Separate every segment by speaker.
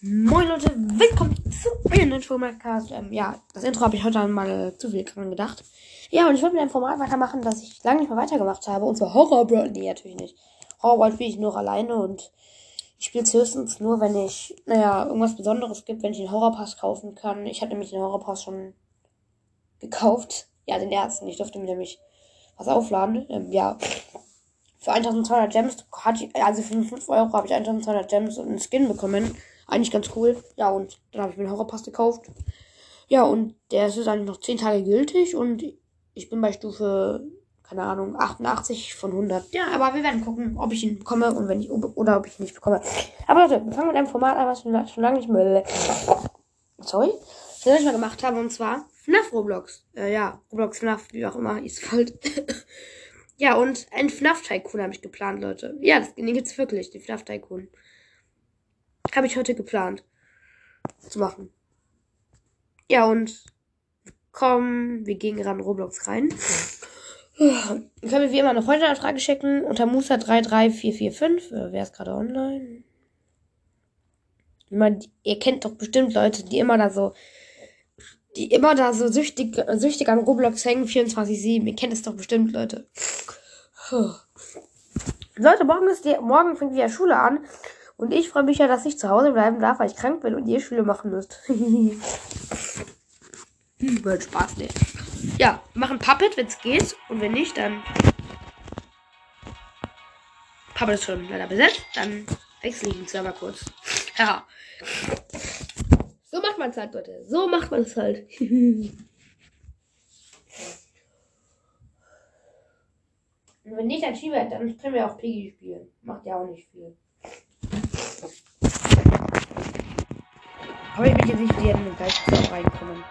Speaker 1: Moin Leute, willkommen zu einem neuen Showcast. Ähm, ja, das Intro habe ich heute mal zu viel dran gedacht. Ja, und ich wollte mit einem Format weitermachen, das ich lange nicht mehr weitergemacht habe. Und zwar Horror World. Nee, natürlich nicht. Horror World spiele ich nur alleine und ich spiele es höchstens nur, wenn ich, naja, irgendwas Besonderes gibt, wenn ich den Horrorpass kaufen kann. Ich habe nämlich den Horrorpass schon gekauft. Ja, den ersten. Ich durfte mir nämlich was aufladen. Ähm, ja, für 1200 Gems hatte ich, also für 5 Euro habe ich 1200 Gems und einen Skin bekommen. Eigentlich ganz cool. Ja, und dann habe ich mir den Horrorpass gekauft. Ja, und der ist jetzt eigentlich noch 10 Tage gültig und ich bin bei Stufe, keine Ahnung, 88 von 100. Ja, aber wir werden gucken, ob ich ihn bekomme und wenn ich, oder ob ich ihn nicht bekomme. Aber Leute, wir fangen mit einem Format an, was wir schon lange nicht mehr, sorry, schon nicht mehr gemacht haben, und zwar FNAF Roblox. Äh, ja, Roblox FNAF, wie auch immer, ist halt. ja, und ein FNAF Tycoon habe ich geplant, Leute. Ja, das, den gibt's wirklich, den FNAF Tycoon. Habe ich heute geplant zu machen. Ja, und komm, wir gehen gerade in Roblox rein. Können wir wie immer eine Freundeanfrage schicken unter Musa33445. Äh, wer ist gerade online? Man, ihr kennt doch bestimmt Leute, die immer da so, die immer da so süchtig, süchtig an Roblox hängen, 24-7. Ihr kennt es doch bestimmt, Leute. Leute, morgen ist die, morgen fängt wieder Schule an. Und ich freue mich ja, dass ich zu Hause bleiben darf, weil ich krank bin und ihr Schule machen müsst. Wird Spaß, ne? Ja, machen Puppet, wenn es geht. Und wenn nicht, dann. Puppet ist schon leider besetzt. Dann wechsle ich den Server kurz. Ja. So macht man es halt, Leute. So macht man es halt. Und wenn nicht, dann schieben wir, dann können wir auch Piggy spielen. Macht ja auch nicht viel. Aber ich will jetzt nicht wieder in den Geist reinkommen.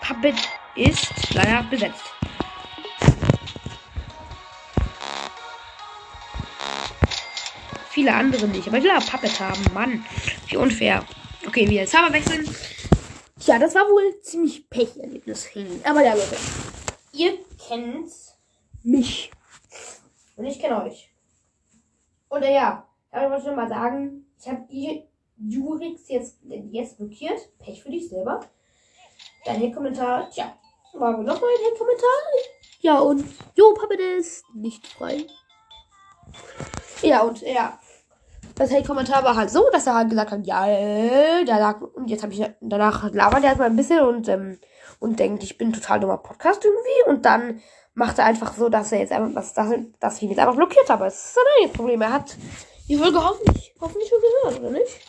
Speaker 1: Puppet ist leider besetzt. Viele andere nicht. Aber ich will auch Puppet haben. Mann, wie unfair. Okay, wieder Server wechseln. Tja, das war wohl ziemlich Pech-Erlebnis. Aber ja, Leute. Ihr kennt mich. Und ich kenne euch. Und ja, aber ich wollte schon mal sagen, ich habe Jurix jetzt, jetzt blockiert. Pech für dich selber. Dein Hate-Kommentar, tja, war wohl nochmal ein Hate-Kommentar. Ja, und Jo, Puppet ist nicht frei. Ja, und ja. Das Hate-Kommentar war halt so, dass er halt gesagt hat, ja, äh, da lag, und jetzt habe ich, danach labert er erstmal ein bisschen und, ähm, und denkt, ich bin total dummer Podcast irgendwie. Und dann macht er einfach so, dass er jetzt einfach, dass, dass ich ihn jetzt einfach blockiert habe. Das ist sein eigenes Problem. Er hat die Folge hoffentlich, hoffentlich schon gehört, oder nicht?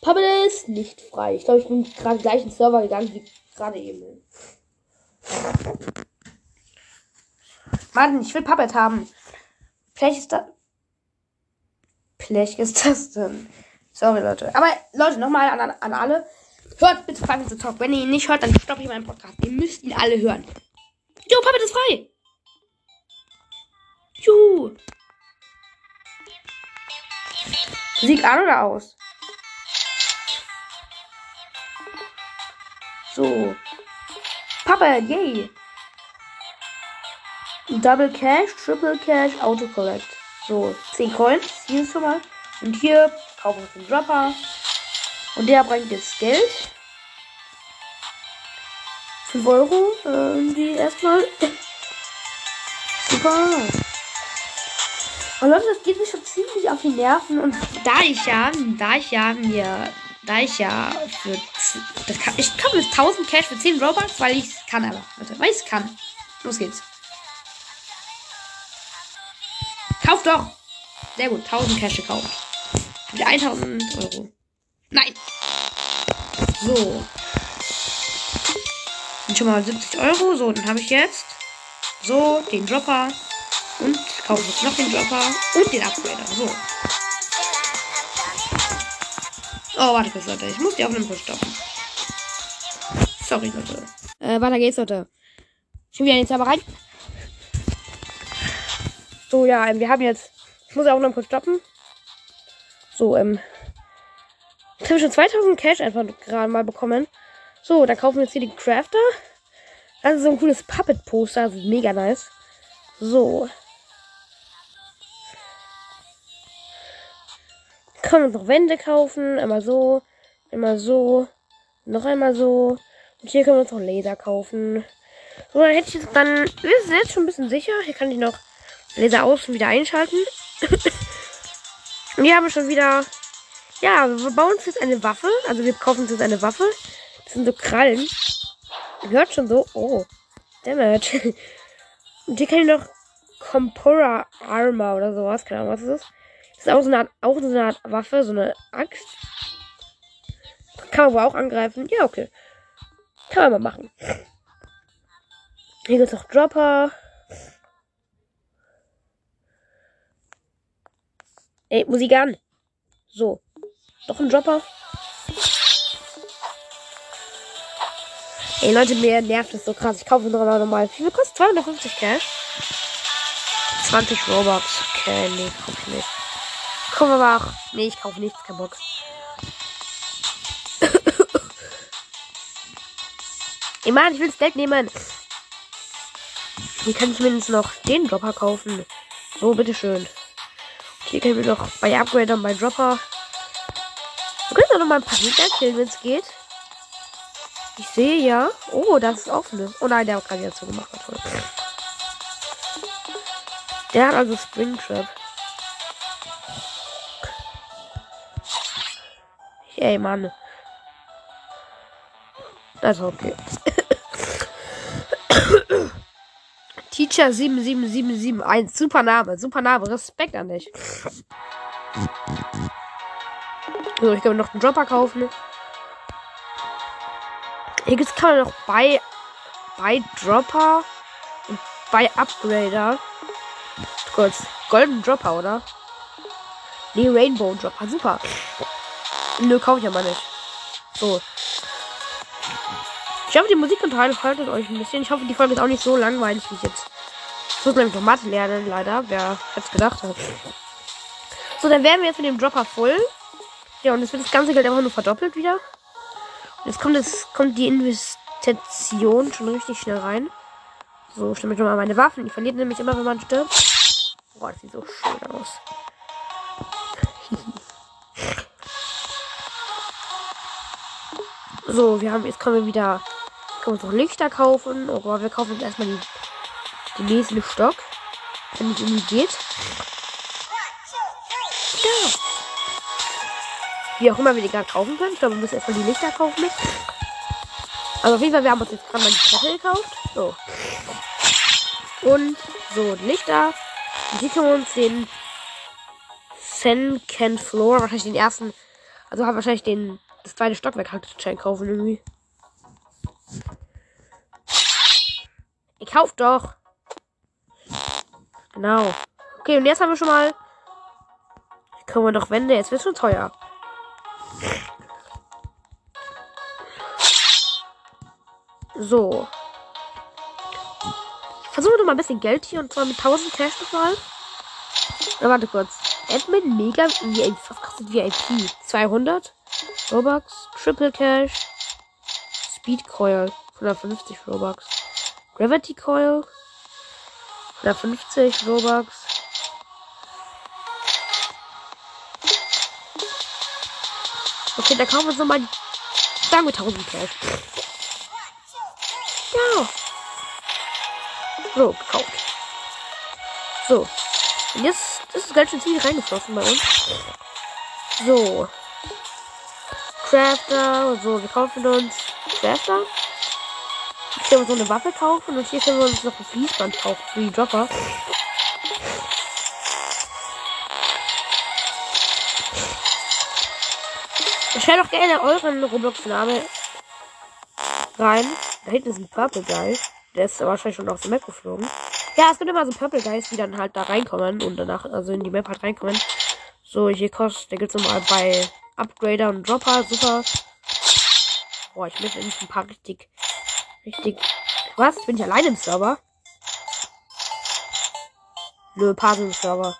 Speaker 1: Puppet ist nicht frei. Ich glaube, ich bin gerade gleich ins Server gegangen, wie gerade eben. Mann, ich will Puppet haben. Vielleicht ist das. Vielleicht ist das denn. Sorry, Leute. Aber Leute, nochmal an, an alle. Hört bitte Five to Talk. Wenn ihr ihn nicht hört, dann stoppe ich meinen Podcast. Ihr müsst ihn alle hören. Jo, Puppet ist frei. Juhu. Musik an oder aus? So. Puppet, yay. Double Cash, Triple Cash, Autocorrect. So, 10 Coins, hier ist schon mal. Und hier kaufen wir den Dropper. Und der bringt jetzt Geld. 5 Euro, äh, die erstmal. Super. Und Leute, das geht mir schon ziemlich auf die Nerven. Und da ich ja, da ich ja mir, da ich ja für, das kann, ich kaufe 1000 Cash für 10 Robux, weil ich es kann aber. Leute, weil ich es kann. Los geht's. Kauf doch. Sehr gut, 1000 Cash gekauft. Wieder 1000 Euro. Nein. So. Und schon mal 70 Euro. So, dann habe ich jetzt so den Dropper kaufe jetzt noch den Dropper und den Upgrader. So. Oh, warte kurz, Leute. Ich muss die Aufnahme stoppen. Sorry, Leute. Äh, weiter geht's, Leute. Schon wieder in den Server rein. So, ja, ähm, wir haben jetzt. Ich muss die Aufnahme kurz stoppen. So, ähm. Jetzt habe ich schon 2000 Cash einfach gerade mal bekommen. So, dann kaufen wir jetzt hier den Crafter. Das ist so ein cooles Puppet-Poster. Das ist mega nice. So. Wir uns noch Wände kaufen. Einmal so, einmal so, noch einmal so. Und hier können wir uns noch Laser kaufen. So, dann hätte ich jetzt dann, wir sind jetzt schon ein bisschen sicher. Hier kann ich noch Laser aus und wieder einschalten. und hier haben wir schon wieder, ja, wir bauen uns jetzt eine Waffe. Also wir kaufen uns jetzt eine Waffe. Das sind so Krallen. Hört schon so, oh, Damage. und hier kann ich noch Compora Armor oder sowas. Keine Ahnung, was das ist. Das ist auch so eine Art, auch so eine Art Waffe, so eine Axt. Kann man aber auch angreifen. Ja, okay. Kann man mal machen. Hier gibt es noch Dropper. Ey, Musik an. So. Noch ein Dropper. Ey, Leute, mir nervt das so krass. Ich kaufe noch mal. Wie viel kostet 250 Cash? 20 Robux. Okay, nee, kauf ich nicht. Komm aber auch. Nee, ich kaufe nichts, kein Bock. Ey, Mann, ich will Geld nehmen. Hier kann ich mindestens noch den Dropper kaufen. So, bitteschön. Hier können wir noch bei Upgrade und bei Dropper. Wir können auch noch mal ein paar Gegner killen, wenn es geht. Ich sehe ja. Oh, das ist offen. Oh nein, der hat gerade wieder zugemacht. Der hat also Springtrap. Ey, Mann. Also, okay. Teacher 77771. Super Name, super Name. Respekt an dich. So, ich kann mir noch einen Dropper kaufen. Hier gibt's kann man noch bei, bei Dropper und bei Upgrader. Kurz. Golden Dropper, oder? Nee, Rainbow Dropper. Super. Nö, kaufe ich aber nicht. So. Ich hoffe, die Musik unterhaltet euch ein bisschen. Ich hoffe, die Folge ist auch nicht so langweilig wie ich jetzt. Ich muss nämlich noch Mathe lernen, leider. Wer hätte gedacht hat. So, dann wären wir jetzt mit dem Dropper voll. Ja, und jetzt wird das ganze Geld einfach nur verdoppelt wieder. Und jetzt kommt, das, kommt die Investition schon richtig schnell rein. So, ich nochmal meine Waffen. Die verliert nämlich immer, wenn man stirbt. Boah, das sieht so schön aus. So, wir haben, jetzt kommen wir wieder können wir noch Lichter kaufen. Oh Gott, wir kaufen jetzt erstmal die, den nächsten Stock. Wenn es irgendwie geht. Ja. Wie auch immer wir die gerade kaufen können. Ich glaube, wir müssen erstmal die Lichter kaufen. Also auf jeden Fall, wir haben uns jetzt gerade mal die Kette gekauft. So. Und so, Lichter. Hier können wir uns den Senken Floor, wahrscheinlich den ersten, also haben wahrscheinlich den, das zweite Stockwerk halt kaufen irgendwie. Ich kauf doch. Genau. Okay, und jetzt haben wir schon mal. Können wir doch Wände. Jetzt wird schon teuer. So. Versuchen wir doch mal ein bisschen Geld hier und zwar mit 1000 Cash nochmal. Na, warte kurz. Admin Mega VIP. Was kostet VIP? 200? Robux. Triple Cash. Speed Coil. 150 Robux. Gravity Coil. 150 Robux. Okay, da kaufen wir uns nochmal. Sagen wir 1000 Cash. Ja. So, gekauft. So. Und jetzt ist das Geld schon ziemlich reingeflossen bei uns. So. Crafter. So, wir kaufen uns Crafter. Hier können wir noch eine Waffe kaufen und hier können wir uns noch ein Fließband kaufen für die Dropper. Schreibt doch gerne euren Roblox-Name rein. Da hinten ist ein Purple Guy. Der ist wahrscheinlich schon aus der Map geflogen. Ja, es gibt immer so Purple Guys, die dann halt da reinkommen und danach, also in die Map halt reinkommen. So, hier kostet, der gibt's nochmal bei Upgrader und Dropper. Super. Boah, ich möchte endlich ein paar richtig Richtig. Was? Bin ich allein im Server? Nö, paar im Server.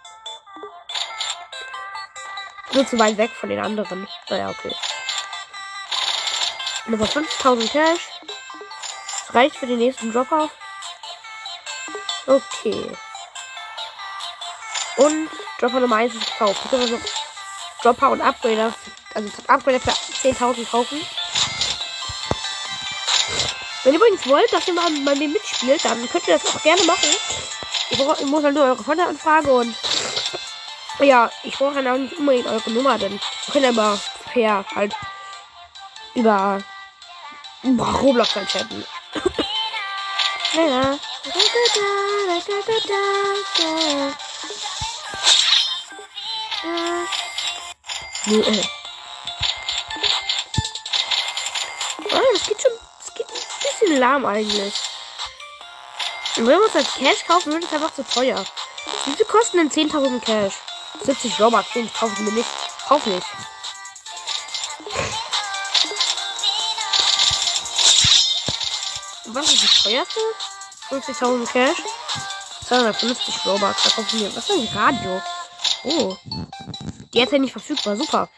Speaker 1: Nur zu weit weg von den anderen. Naja, okay. Nummer 5000 Cash. Das reicht für den nächsten Dropper. Okay. Und Dropper Nummer 1 ist gekauft. Dropper und Upgrader, also Upgrader für 10.000 kaufen. Wenn ihr übrigens wollt, dass ihr mal bei mir mitspielt, dann könnt ihr das auch gerne machen. Ich, brauch, ich muss halt nur eure Freunde anfragen und ja, ich brauche dann auch nicht unbedingt eure Nummer, denn wir können aber per halt über Roblox dann chatten. ja. Äh. Oh, das geht schon. Das geht ein bisschen lahm eigentlich. Und wenn wir uns als Cash kaufen, würde es einfach zu teuer. Viel kosten denn 10.000 Cash? 70 Robux, den kaufen wir nicht. Kauf nicht. Was ist das teuerste? 50.000 Cash. 250 Robux. Da kaufen wir. Was ist ein Radio? Oh. Jetzt nicht verfügbar. Super.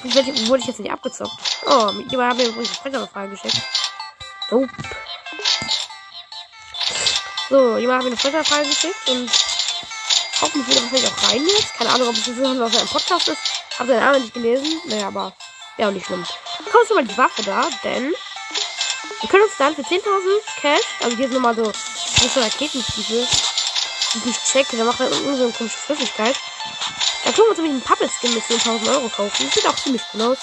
Speaker 1: Vielleicht wurde ich jetzt nicht abgezockt. Oh, mit jemand haben wir übrigens eine Frage geschickt. Nope. So, jemand hat mir eine Frage geschickt und hoffentlich wieder wahrscheinlich auch rein jetzt. Keine Ahnung, ob es so was ein Podcast ist. Hab seinen Namen nicht gelesen. Naja, aber ja, auch nicht schlimm. Kommt schon mal die Waffe da, denn wir können uns dann für 10.000 Cash, also hier sind nochmal so, so Raketenstiefel, die ich nicht checke, da macht er irgendwie so eine komische Flüssigkeit. Da können wir uns nämlich einen Puppet-Skin mit 10.000 Euro kaufen. Das sieht auch ziemlich cool aus.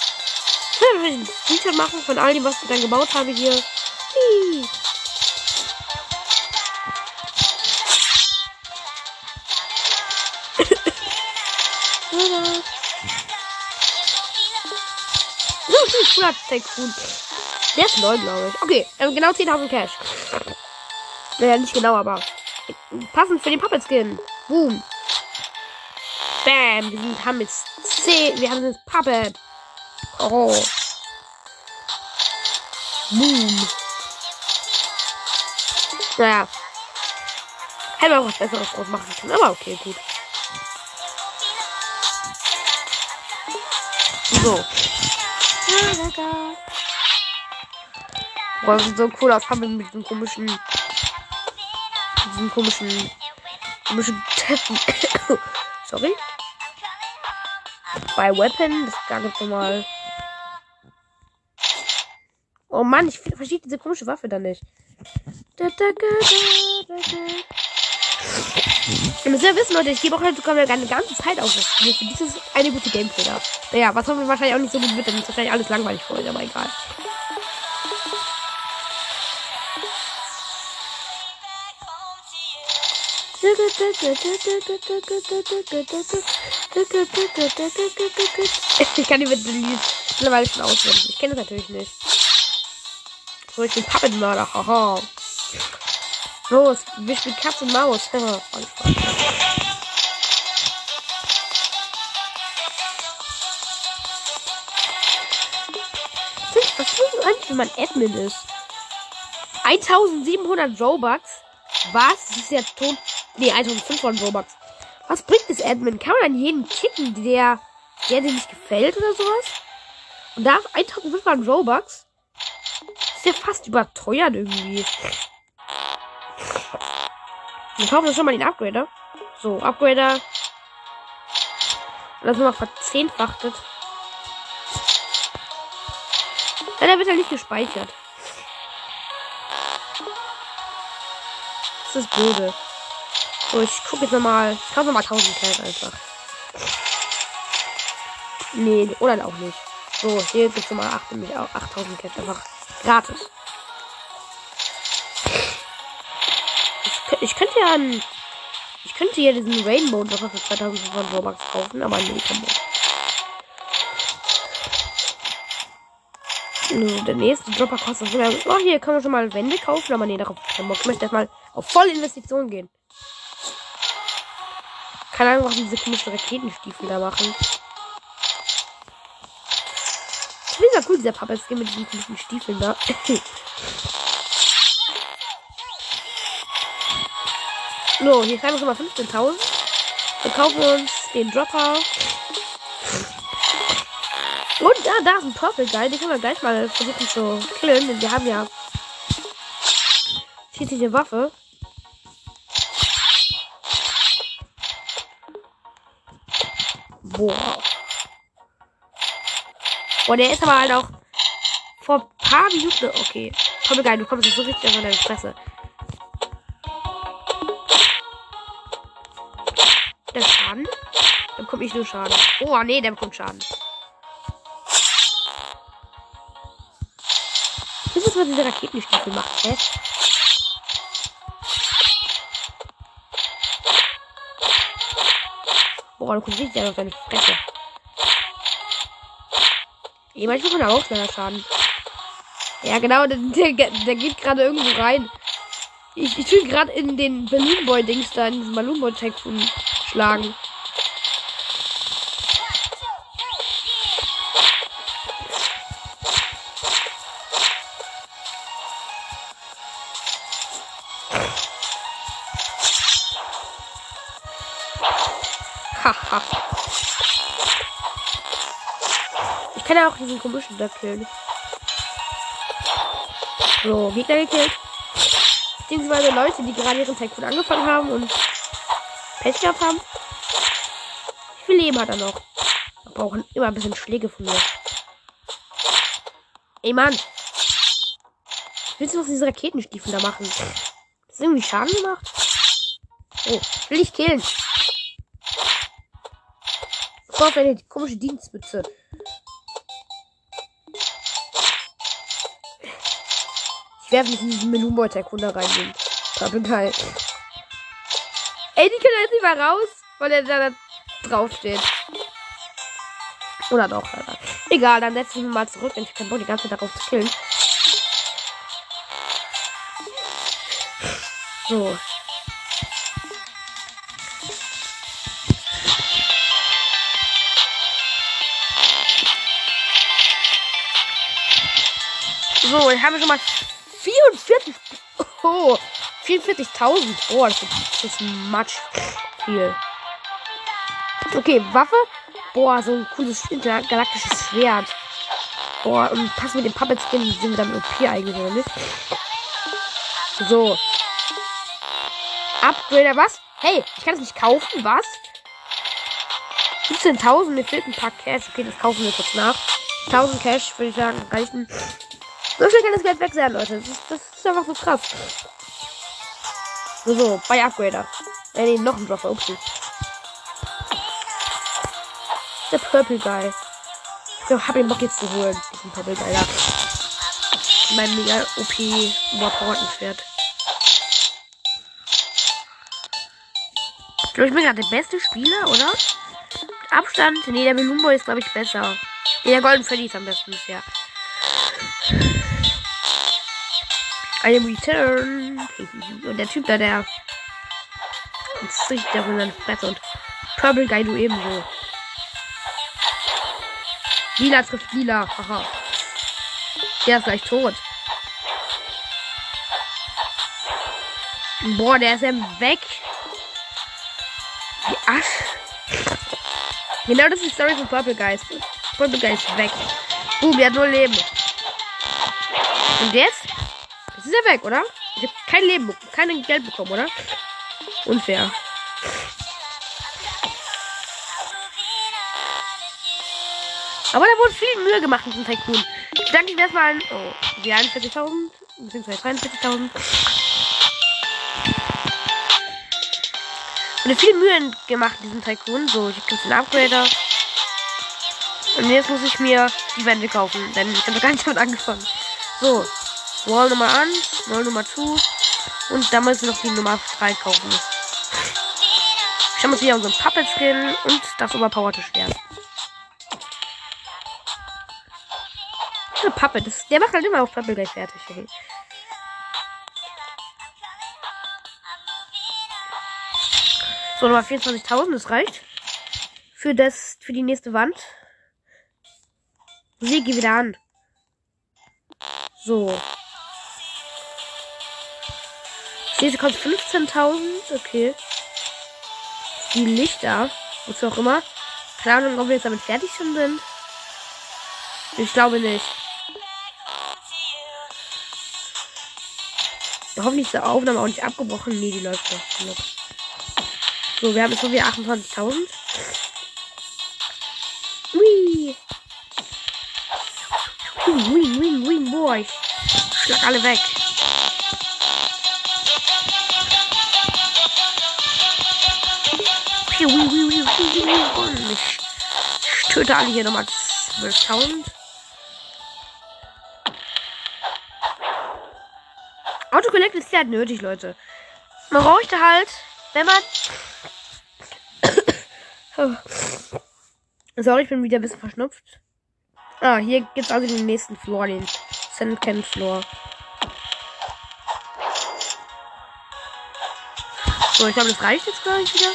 Speaker 1: Ich werde natürlich ein Screenshot machen von all dem, was ich dann gebaut habe hier. Hihi. cooler Tycoon. Der ist neu, glaube ich. Okay, ähm, genau 10.000 Cash. Naja, nicht genau, aber passend für den Puppet Skin. Boom. Bam. Wir sind, haben jetzt 10. Wir haben jetzt Puppet. Oh. Boom. Naja. Hätten wir auch was Besseres draus machen können, aber okay, gut. So. Boah, das sieht so cool aus. Haben wir mit diesem komischen. Mit diesem komischen. komischen Teffen. Sorry. Bei Weapon, das gar nicht normal. Oh Mann, ich verstehe diese komische Waffe da nicht. Ihr müsst ja wissen, Leute, ich gebe auch halt sogar eine ganze Zeit auf das Spiel. Für dieses eine gute Gameplay da. Naja, was hoffen wir wahrscheinlich auch nicht so gut wird, dann ist wahrscheinlich alles langweilig für euch, aber egal. Ich kann die mit mittlerweile schon auswählen. Ich kenne das natürlich nicht. So, ich bin Puppetmörder. Haha. Los, wir spielen Katze und Maus. Was ist denn eigentlich, wenn man Admin ist? 1700 Robux? Was? Das ist ja tot. Nee, 1500 Robux. Was bringt das Admin? Kann man an jeden kicken, der, der dir nicht gefällt oder sowas? Und darf 1500 Robux? Ist ja fast überteuert irgendwie. Wir kaufen uns schon mal den Upgrader. So, Upgrader. Das nochmal verzehnfachtet. Leider wird er nicht gespeichert. Das ist böse. So, ich gucke jetzt nochmal. Ich kaufe nochmal 1000 Cash einfach. Nee, oder auch nicht. So, hier gibt es nochmal 8000 Cash einfach gratis. ich könnte ja ein, ich könnte ja diesen Rainbow Dropper für 2500 Robux kaufen, aber nee, komm no, Der nächste Dropper kostet sogar. Oh, hier kann man schon mal Wände kaufen, aber nee, darauf keinen Bock. Ich möchte erstmal auf volle Investitionen gehen. Ahnung, was diese komischen Raketenstiefel da machen. Ich finde ja cool, dieser Papa Skin mit diesen komischen Stiefeln da. So, hier schreiben wir schon mal 15.000. Wir kaufen uns den Dropper. Und ja, da ist ein Purple Guy. Den können wir gleich mal versuchen zu killen. Denn wir haben ja schießliche Waffe. Boah. Boah, der ist aber halt auch vor ein paar Minuten. Okay. Komm, geil, du kommst jetzt so richtig an deine Fresse. Der Schaden? Dann bekomme ich nur Schaden. Oh, nee, der bekommt Schaden. Das ist, was diese Raketenstiefel macht, hä? Du kommst richtig auf deine Fresse. Ey, manchmal kann auch schneller Schaden. Ja, genau, der, der, der geht gerade irgendwo rein. Ich, ich will gerade in den Balloon Boy Dings da, in diesen Balloon Boy Tycoon schlagen. Ich kann ja auch diesen komischen da killen. So, Gegner gekillt. Beziehungsweise Leute, die gerade ihren Tycoon angefangen haben und Pech gehabt haben. Wie viel Leben hat er noch? Wir brauchen immer ein bisschen Schläge von mir. Ey, Mann. Willst du was diese Raketenstiefel da machen? Das ist irgendwie Schaden gemacht? Oh, will ich killen. Vor eine komische Dienstmütze. Ich werfe mich in diesen da rein. Total geil. Ey, die können jetzt nicht mal raus, weil er da drauf steht. Oder doch, Alter. Egal, dann setze ich mich mal zurück, denn ich kann Bock die ganze Zeit darauf zu killen. So. So, ich habe schon mal 44. Oh, 44.000. Oh, das ist, much viel. Okay, Waffe. Boah, so ein cooles intergalaktisches Schwert. Boah, und pass mit dem Puppet Skin sind wir dann OP eigentlich, oder nicht? So. Upgrader, was? Hey, ich kann es nicht kaufen, was? 17.000, mir fehlt ein paar Cash. Okay, das kaufen wir kurz nach. 1000 Cash, würde ich sagen, reichen. So schnell kann das Geld weg sein, Leute. Das ist, das ist einfach so krass. So, so, bei Upgrader. Äh, nee, noch ein Dropper, okay. Der Purple Guy. Ich hab den Bock jetzt zu holen. Diesen Purple Guy da. Mein mega OP überpowerten Schwert. Ich glaube, ich bin gerade der beste Spieler, oder? Abstand. Nee, der Boy ist, glaube ich, besser. Nee, der Golden Freddy ist am besten bisher. I am return. Und der Typ da, der. Jetzt der von seine Fresse und Purple Guy, du ebenso. Lila trifft Lila. Haha. Der ist gleich tot. Boah, der ist ja weg. Die Asch. Genau das ist die Story von Purple Guys. Purple Guy ist weg. Boom, der hat null Leben. Und jetzt? Jetzt ist er weg, oder? Ich habe kein Leben, kein Geld bekommen, oder? Unfair. Aber da wurde viel Mühe gemacht mit dem Tycoon. Ich danke Ihnen erstmal an oh, die 41.000, beziehungsweise 43.000. Und viel Mühe gemacht in diesem Tycoon. So, ich habe den Upgrader. Und jetzt muss ich mir die Wände kaufen, denn ich habe gar nicht damit angefangen. So, Wall Nummer 1, Wall Nummer 2 und dann müssen wir noch die Nummer 3 kaufen. Ich habe uns hier unseren Puppet Skin und das überpowerte Schwert. Eine Puppet, das, der macht halt immer auf Puppet gleich fertig. Okay. So, Nummer 24.000, das reicht. Für das, für die nächste Wand. Sie geh wieder an. So. Diese kostet 15.000. Okay. Die Lichter. Wozu auch immer. Keine Ahnung, ob wir jetzt damit fertig schon sind. Ich glaube nicht. Hoffentlich ist die Aufnahme auch nicht abgebrochen. Nee, die läuft noch. So, wir haben jetzt so wie 28.000. Win, win, win, win, boah. Ich schlag alle weg. Win. Ich töte alle hier nochmal 12.000. Autoconnect ist ja halt nötig, Leute. Man bräuchte halt, wenn man. Sorry, ich bin wieder ein bisschen verschnupft. Ah, hier gibt's also den nächsten Floor, den Sandcamp Floor. So, ich glaube, das reicht jetzt gleich wieder.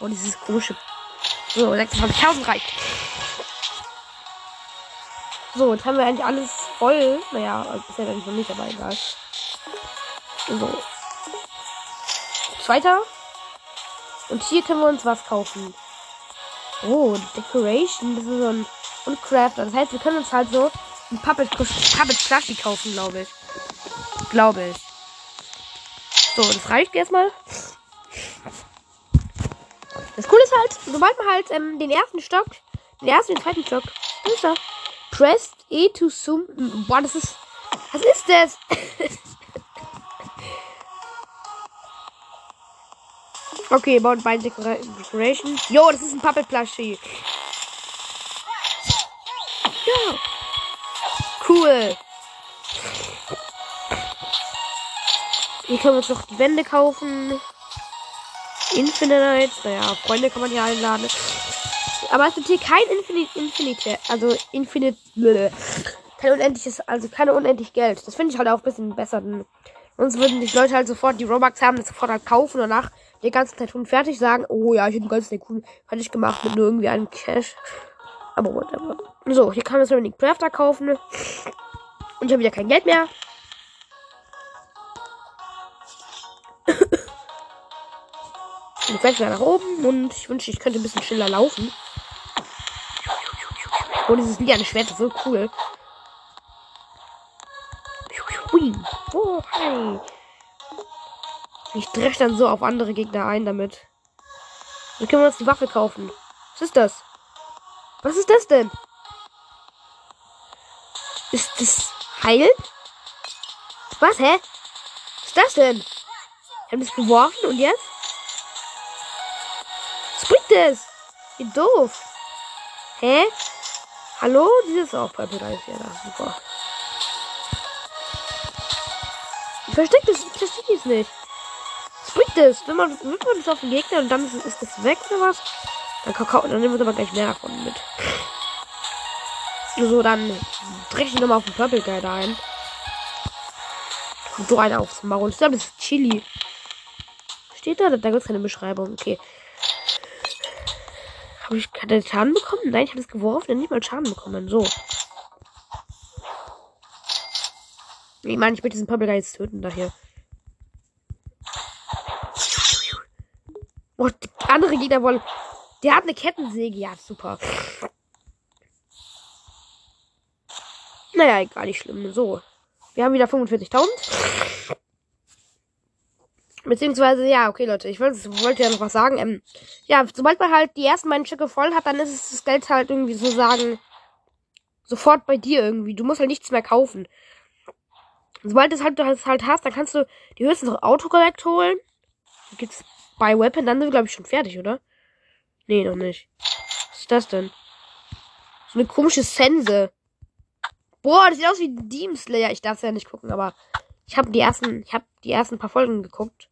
Speaker 1: Oh, dieses komische. So, 26.000 reicht. So, jetzt haben wir eigentlich alles voll. Naja, ist ja dann schon nicht, aber egal. So. Zweiter. Und hier können wir uns was kaufen. Oh, Decoration. Das ist so ein. Und Crafter. Das heißt, wir können uns halt so ein Puppet, Puppet Plushie kaufen, glaube ich. Glaube ich. So, das reicht erstmal. Das Coole ist halt, sobald man halt ähm, den ersten Stock, den ersten und zweiten Stock, ist er. Pressed E to zoom. Boah, das ist. Was ist das? Okay, baut bei Decoration. Jo, das ist ein Puppet Plushie. Ja. Cool. Hier können wir uns noch die Wände kaufen. Infinite Nights. Naja, Freunde kann man hier einladen. Aber es gibt hier kein Infinite, Infinite, also Infinite, blöde. kein unendliches, also keine unendlich Geld. Das finde ich halt auch ein bisschen besser. Sonst würden die Leute halt sofort die Robux haben, das sofort halt kaufen und danach die ganze Zeit schon fertig sagen, oh ja, ich habe die ganze Zeit cool fertig gemacht mit nur irgendwie einem Cash. Aber whatever. So, hier kann man so einen Crafter kaufen. Und ich habe wieder kein Geld mehr. Ich werde wieder nach oben und ich wünschte, ich könnte ein bisschen schneller laufen. Oh, dieses lila Schwert ist so cool. Oh, hi. Ich dresch dann so auf andere Gegner ein damit. Dann können wir uns die Waffe kaufen. Was ist das? Was ist das denn? Ist das heilen? Was, hä? Was ist das denn? Ich habe das geworfen und jetzt? Was bringt das? Wie doof. Hä? Hallo? Dieses auch bei Bereich. Ja, super. Versteckt es, ich verstehe es nicht bringt das? Wenn man, wirft man das auf den Gegner und dann ist, ist das weg oder was? Dann, Kakao, dann nehmen wir aber gleich mehr davon mit. So, dann drehe ich nochmal auf den Purple Guy da ein. So einer aufs Maul. Ich glaube, das ist Chili. Steht da? Da gibt es keine Beschreibung. Okay. Habe ich keine Schaden bekommen? Nein, ich habe es geworfen und nicht mal Schaden bekommen. So. Ich meine, ich will diesen Purple jetzt töten daher. Oh, andere Gegner wollen. Der hat eine Kettensäge. Ja, super. Naja, egal, nicht schlimm. So. Wir haben wieder 45.000. Beziehungsweise, ja, okay, Leute, ich wollte, wollte ja noch was sagen. Ähm, ja, sobald man halt die ersten beiden Stücke voll hat, dann ist es das Geld halt irgendwie so sagen, sofort bei dir irgendwie. Du musst halt nichts mehr kaufen. Sobald du halt, das halt hast, dann kannst du die höchstens Autokorrekt holen. Gibt's bei Weapon, dann sind wir, glaube ich, schon fertig, oder? Nee, noch nicht. Was ist das denn? So eine komische Sense. Boah, das sieht aus wie Demon Slayer. Ich darf es ja nicht gucken, aber ich habe die ersten, ich habe die ersten paar Folgen geguckt.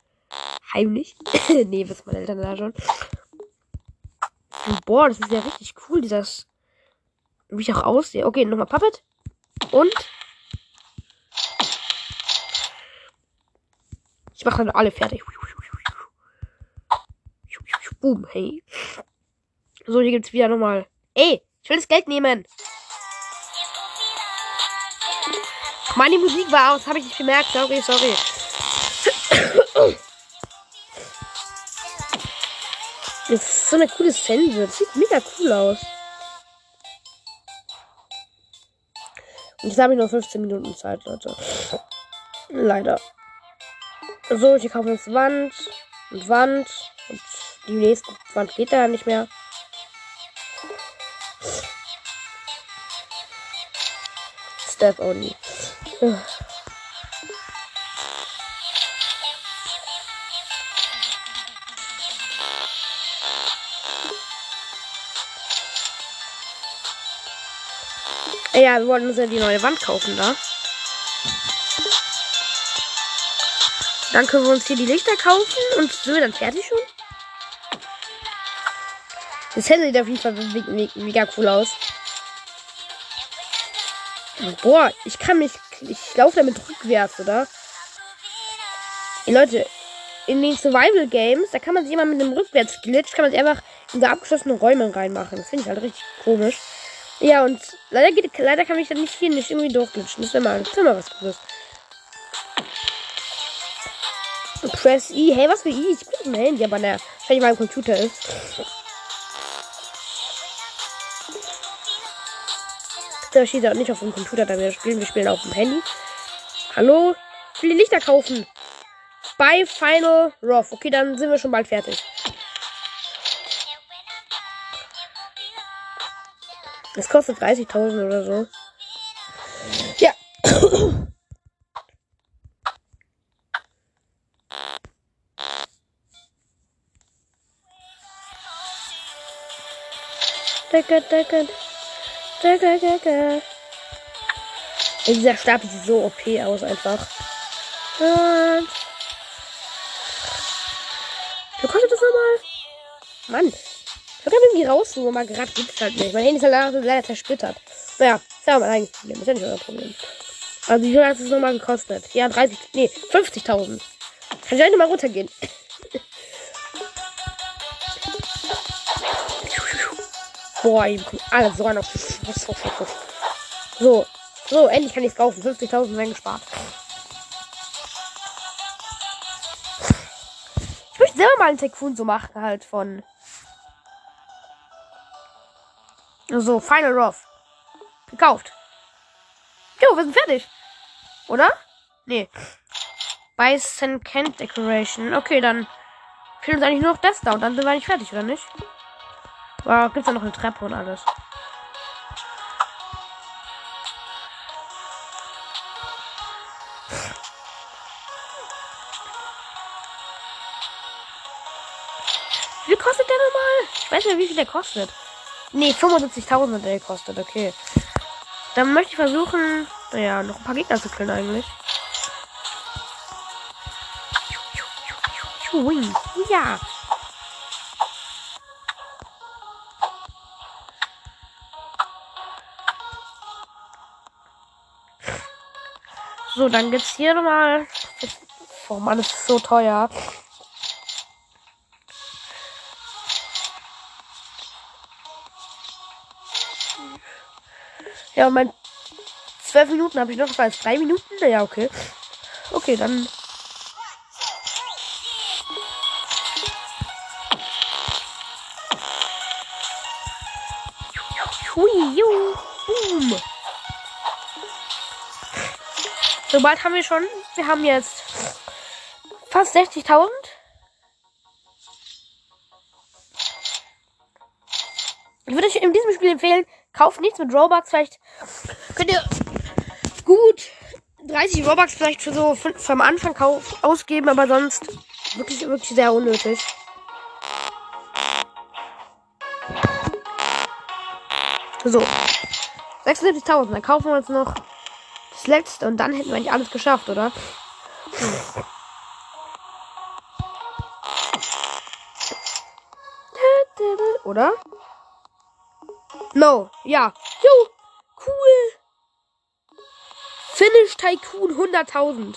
Speaker 1: Heimlich. nee, wissen meine Eltern da schon. Und boah, das ist ja richtig cool, dieses. Wie ich auch aussehe. Okay, nochmal Puppet. Und. Ich mache dann alle fertig. Boom, hey. So, hier gibt's wieder nochmal. Ey, ich will das Geld nehmen. Meine Musik war aus, habe ich nicht gemerkt. Sorry, sorry. Das ist so eine coole Sense. Das sieht mega cool aus. Und jetzt habe ich noch 15 Minuten Zeit, Leute. Leider. So, hier kaufen wir uns Wand und Wand und die nächste Wand geht da nicht mehr. step only. Ja, wir wollten uns ja die neue Wand kaufen, da. Dann können wir uns hier die Lichter kaufen und sind wir dann fertig schon? Das sieht auf jeden Fall mega cool aus. Boah, ich kann mich. Ich laufe damit rückwärts, oder? Ey, Leute, in den Survival Games, da kann man sich immer mit einem Rückwärtsglitch, kann man sich einfach in so abgeschlossene Räume reinmachen. Das finde ich halt richtig komisch. Ja, und leider, geht, leider kann ich dann nicht hier nicht irgendwie durchglitschen. Das wäre mal, wär mal was Gutes. Press E. Hey, was für E? Ich bin auf dem Handy, aber der wahrscheinlich mein Computer ist. Da steht auch nicht auf dem Computer, da wir spielen. Wir spielen auf dem Handy. Hallo? Ich will die Lichter kaufen. Bei Final Rough. Okay, dann sind wir schon bald fertig. Das kostet 30.000 oder so. Ja. Decke, decke. Decke, decke. Dieser Stab sieht so OP aus einfach. Und. Wie kostet das nochmal? Mann. Irgendwie raussuchen, aber gerade es halt nicht. Mein Handy ist halt leider zersplittert. Naja, ist ja mein eigenes Problem. Ist ja nicht euer Problem. Also, wie viel hat es nochmal gekostet? Ja, 30, nee, 50.000. Kann ich einfach mal runtergehen. Boah, ihm kommt alles sogar noch. So, so, endlich kann ich es kaufen. 50.000 werden gespart. Ich möchte selber mal einen Tycoon so machen, halt von. So, Final Rough. Gekauft. Jo, wir sind fertig. Oder? Nee. St. Kent Decoration. Okay, dann fehlt uns eigentlich nur noch das da und dann sind wir nicht fertig, oder nicht? Wow, gibt's da noch eine Treppe und alles. Wie kostet der nochmal? Ich weiß nicht, wie viel der kostet. Nee, 75.000 hat der gekostet, okay. Dann möchte ich versuchen, naja, noch ein paar Gegner zu killen eigentlich. Ja. So, dann gibt's hier nochmal. Oh Mann, das ist so teuer. Ja, mein zwölf Minuten habe ich noch. Das war drei Minuten. Ja, okay. Okay, dann. Hui, boom. So bald haben wir schon. Wir haben jetzt fast 60.000. Ich würde euch in diesem Spiel empfehlen, kauft nichts mit Robux. Vielleicht könnt ihr gut 30 Robux vielleicht für so am Anfang ausgeben, aber sonst wirklich, wirklich sehr unnötig. So. 76.000. Dann kaufen wir uns noch das letzte und dann hätten wir eigentlich alles geschafft, oder? Hm. Oder? No, ja. Jo, cool. Finish Tycoon 100.000.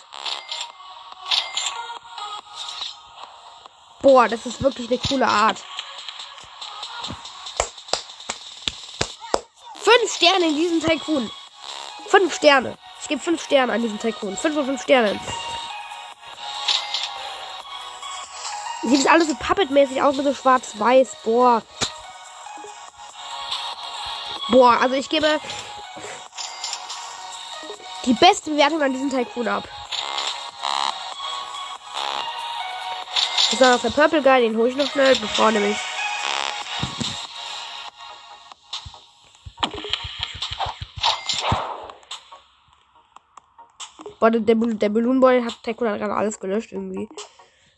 Speaker 1: Boah, das ist wirklich eine coole Art. Fünf Sterne in diesem Tycoon. Fünf Sterne. Ich gebe fünf Sterne an diesem Tycoon. Fünf von fünf Sternen. Sieht alles so puppetmäßig aus mit so schwarz-weiß. Boah. Boah, also ich gebe die beste Bewertung an diesem Tycoon ab. Das noch der Purple Guy, den hole ich noch schnell, bevor nämlich Boah, der, der, Balloon Boy hat Tycoon gerade alles gelöscht irgendwie.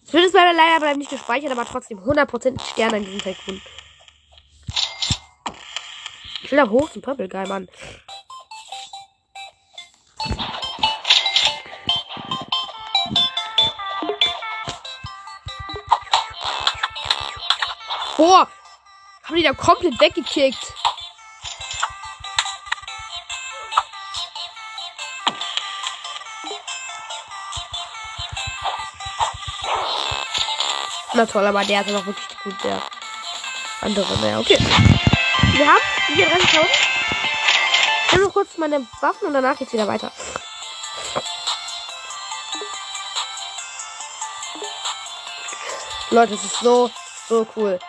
Speaker 1: Ich finde es leider, leider bleibt nicht gespeichert, aber trotzdem 100% Sterne an diesem Tycoon. Ich will da hoch zum Purple Guy, Mann. Boah! Haben die da komplett weggekickt. Na toll, aber der ist noch wirklich gut, der andere. Naja, okay. Wir haben hier 30.000. Ich nehme noch kurz meine Waffen und danach geht's wieder weiter. Leute, es ist so, so cool.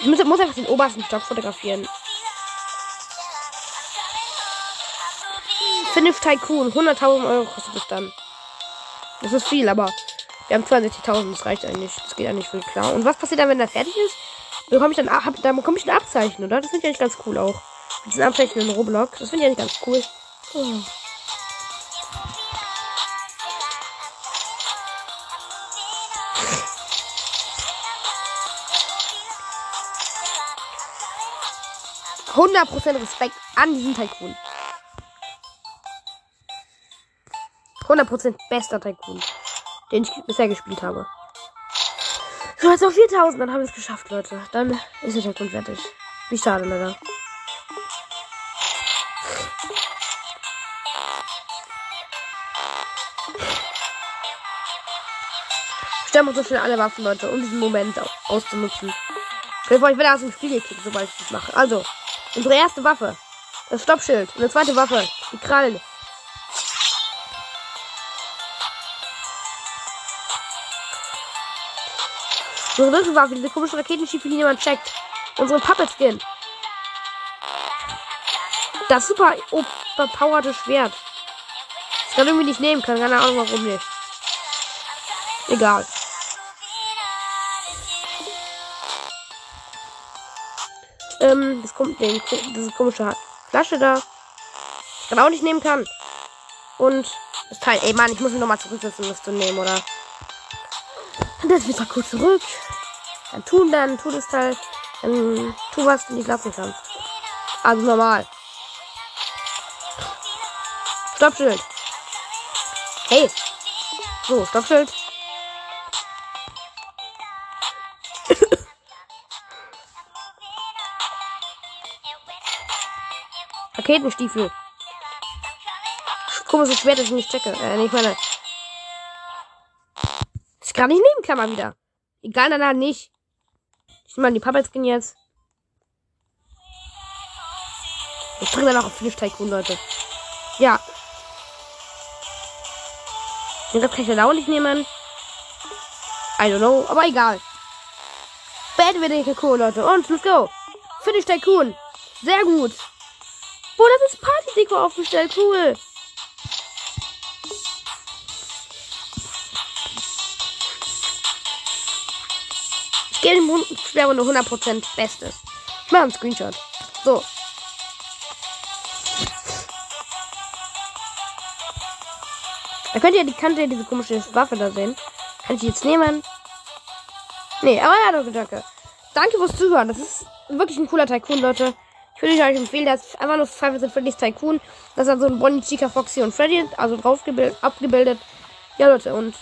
Speaker 1: Ich muss, muss einfach den obersten Stock fotografieren. Finish Tycoon. 100.000 Euro kostet es dann. Das ist viel, aber wir haben 62.000. Das reicht eigentlich. Das geht eigentlich viel klar. Und was passiert dann, wenn der fertig ist? Bekomme ich dann, hab, dann bekomme ich ein Abzeichen, oder? Das finde ich eigentlich ganz cool auch. Mit diesen Abzeichen in Roblox. Das finde ich eigentlich ganz cool. Oh. Prozent Respekt an diesen Tycoon. 100% bester Tycoon, den ich bisher gespielt habe. So, jetzt auf 4000, dann haben wir es geschafft, Leute. Dann ist der Tycoon fertig. Wie schade, leider. Sterben uns so schnell alle Waffen, Leute, um diesen Moment auszunutzen. Ich wieder aus dem Spiel gekickt, sobald ich das mache. Also, unsere erste Waffe. Das Stoppschild. Eine zweite Waffe. Die Krallen. Unsere Waffe, diese komischen Raketenschiffe, die niemand checkt. Unsere Puppet Skin. Das super overpowerte Schwert. Ich kann irgendwie nicht nehmen kann. Keine Ahnung warum nicht. Egal. Ähm, das kommt den, diese komische Flasche da. Ich kann auch nicht nehmen kann. Und das Teil. Ey Mann, ich muss mich nochmal zurücksetzen, um das zu nehmen, oder? Das wieder kurz zurück. Dann tun, dann tu das halt. Dann tu was du nicht lassen kannst. Also normal. Stoppschild. Hey. So, Stoppschild. Raketenstiefel. Komisches Schwert, das ich nicht checke. Äh, nicht meine. Kann nicht nehmen, man wieder. Egal, dann halt nicht. Ich nehme mal die Puppet Skin jetzt. Ich bringe dann auch auf Finish Tycoon, Leute. Ja. Den Rest kann ich dann auch nicht nehmen. I don't know, aber egal. Beenden wir den Tycoon, Leute. Und let's go. Finish Tycoon. Sehr gut. Boah, das ist Party-Deko aufgestellt. Cool. Gehe in Schwerrunde 100% Bestes. Ich mache einen Screenshot. So. Da könnt ihr, könnt ihr diese komische Waffe da sehen. Kann ich die jetzt nehmen? Nee, aber ja, danke, danke. Danke fürs Zuhören. Das ist wirklich ein cooler Tycoon, Leute. Ich würde euch empfehlen, ist einfach nur Five Nights Freddy's Tycoon. Das ist dann so ein Bonnie, Chica, Foxy und Freddy, also drauf abgebildet. Ja, Leute, und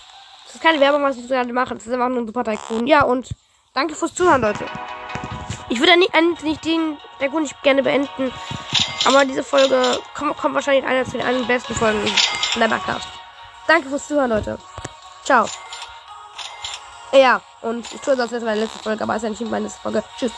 Speaker 1: das ist keine Werbung, was ich gerade mache. Das ist einfach nur ein super Tycoon. Ja, und Danke fürs Zuhören, Leute. Ich würde nicht, nicht den der Grund nicht gerne beenden. Aber diese Folge kommt, kommt wahrscheinlich einer zu den besten Folgen in der Backcast. Danke fürs Zuhören, Leute. Ciao. Ja, und ich tue das jetzt meine letzte Folge, aber es ist ja nicht meine letzte Folge. Tschüss.